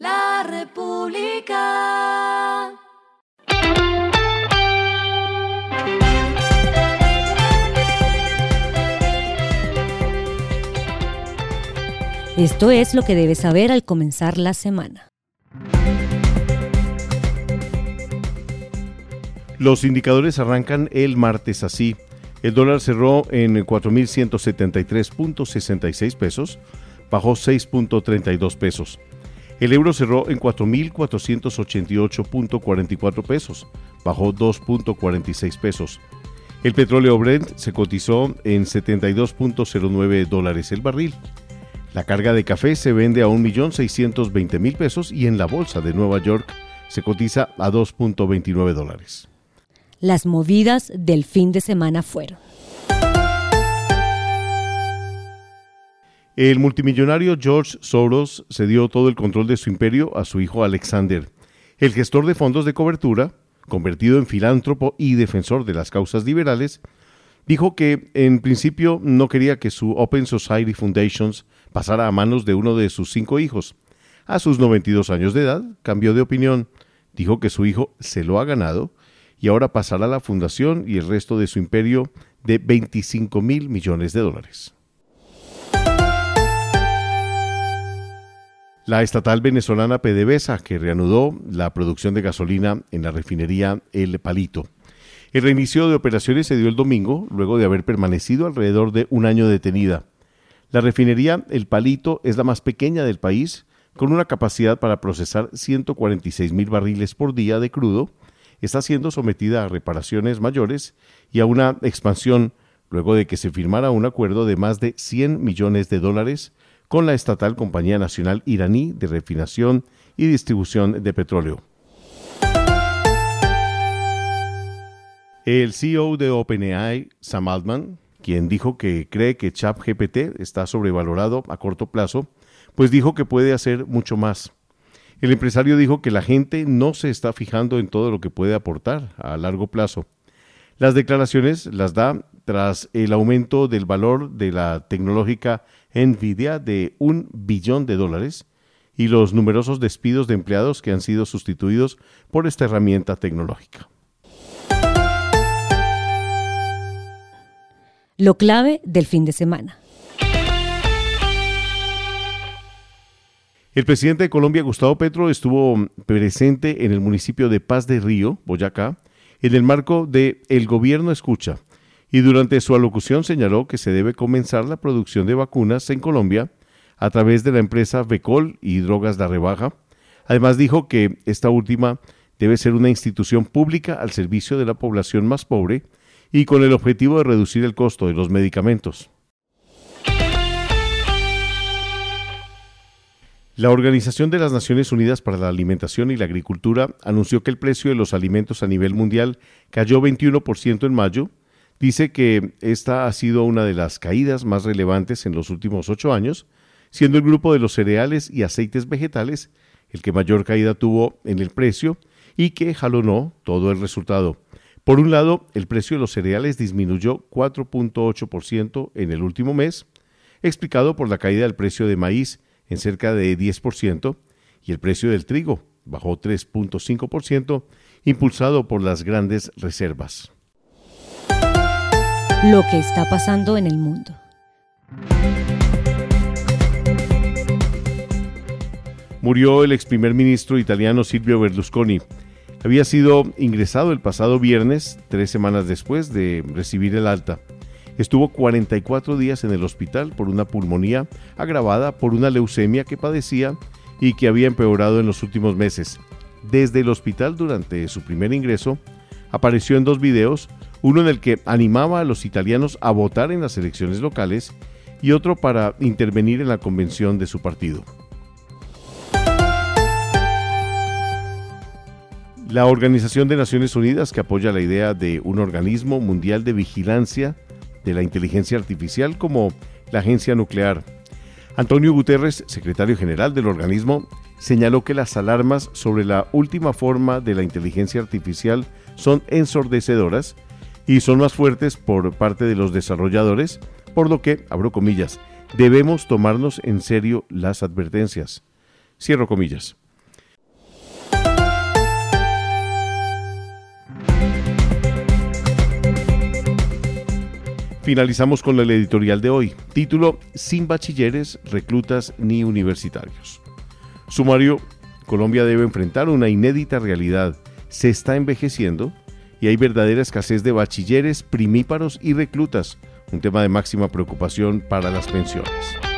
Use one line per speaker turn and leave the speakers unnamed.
La República.
Esto es lo que debes saber al comenzar la semana.
Los indicadores arrancan el martes así. El dólar cerró en 4.173.66 pesos, bajó 6.32 pesos. El euro cerró en 4.488.44 pesos, bajó 2.46 pesos. El petróleo Brent se cotizó en 72.09 dólares el barril. La carga de café se vende a 1.620.000 pesos y en la bolsa de Nueva York se cotiza a 2.29 dólares.
Las movidas del fin de semana fueron.
El multimillonario George Soros cedió todo el control de su imperio a su hijo Alexander. El gestor de fondos de cobertura, convertido en filántropo y defensor de las causas liberales, dijo que en principio no quería que su Open Society Foundations pasara a manos de uno de sus cinco hijos. A sus 92 años de edad, cambió de opinión. Dijo que su hijo se lo ha ganado y ahora pasará la fundación y el resto de su imperio de 25 mil millones de dólares. La estatal venezolana PDVSA, que reanudó la producción de gasolina en la refinería El Palito. El reinicio de operaciones se dio el domingo, luego de haber permanecido alrededor de un año detenida. La refinería El Palito es la más pequeña del país, con una capacidad para procesar 146 mil barriles por día de crudo está siendo sometida a reparaciones mayores y a una expansión luego de que se firmara un acuerdo de más de 100 millones de dólares con la estatal Compañía Nacional Iraní de Refinación y Distribución de Petróleo. El CEO de OpenAI, Sam Altman, quien dijo que cree que ChatGPT está sobrevalorado a corto plazo, pues dijo que puede hacer mucho más. El empresario dijo que la gente no se está fijando en todo lo que puede aportar a largo plazo. Las declaraciones las da tras el aumento del valor de la tecnológica Nvidia de un billón de dólares y los numerosos despidos de empleados que han sido sustituidos por esta herramienta tecnológica.
Lo clave del fin de semana.
El presidente de Colombia, Gustavo Petro, estuvo presente en el municipio de Paz de Río, Boyacá, en el marco de El Gobierno Escucha, y durante su alocución señaló que se debe comenzar la producción de vacunas en Colombia a través de la empresa Vecol y Drogas La Rebaja. Además dijo que esta última debe ser una institución pública al servicio de la población más pobre y con el objetivo de reducir el costo de los medicamentos. La Organización de las Naciones Unidas para la Alimentación y la Agricultura anunció que el precio de los alimentos a nivel mundial cayó 21% en mayo. Dice que esta ha sido una de las caídas más relevantes en los últimos ocho años, siendo el grupo de los cereales y aceites vegetales el que mayor caída tuvo en el precio y que jalonó todo el resultado. Por un lado, el precio de los cereales disminuyó 4.8% en el último mes, explicado por la caída del precio de maíz en cerca de 10% y el precio del trigo bajó 3.5%, impulsado por las grandes reservas.
Lo que está pasando en el mundo.
Murió el ex primer ministro italiano Silvio Berlusconi. Había sido ingresado el pasado viernes, tres semanas después de recibir el alta. Estuvo 44 días en el hospital por una pulmonía agravada por una leucemia que padecía y que había empeorado en los últimos meses. Desde el hospital durante su primer ingreso, apareció en dos videos, uno en el que animaba a los italianos a votar en las elecciones locales y otro para intervenir en la convención de su partido. La Organización de Naciones Unidas, que apoya la idea de un organismo mundial de vigilancia de la inteligencia artificial como la agencia nuclear. Antonio Guterres, secretario general del organismo, señaló que las alarmas sobre la última forma de la inteligencia artificial son ensordecedoras y son más fuertes por parte de los desarrolladores, por lo que, abro comillas, debemos tomarnos en serio las advertencias. Cierro comillas. Finalizamos con el editorial de hoy. Título, Sin bachilleres, reclutas ni universitarios. Sumario, Colombia debe enfrentar una inédita realidad. Se está envejeciendo y hay verdadera escasez de bachilleres, primíparos y reclutas, un tema de máxima preocupación para las pensiones.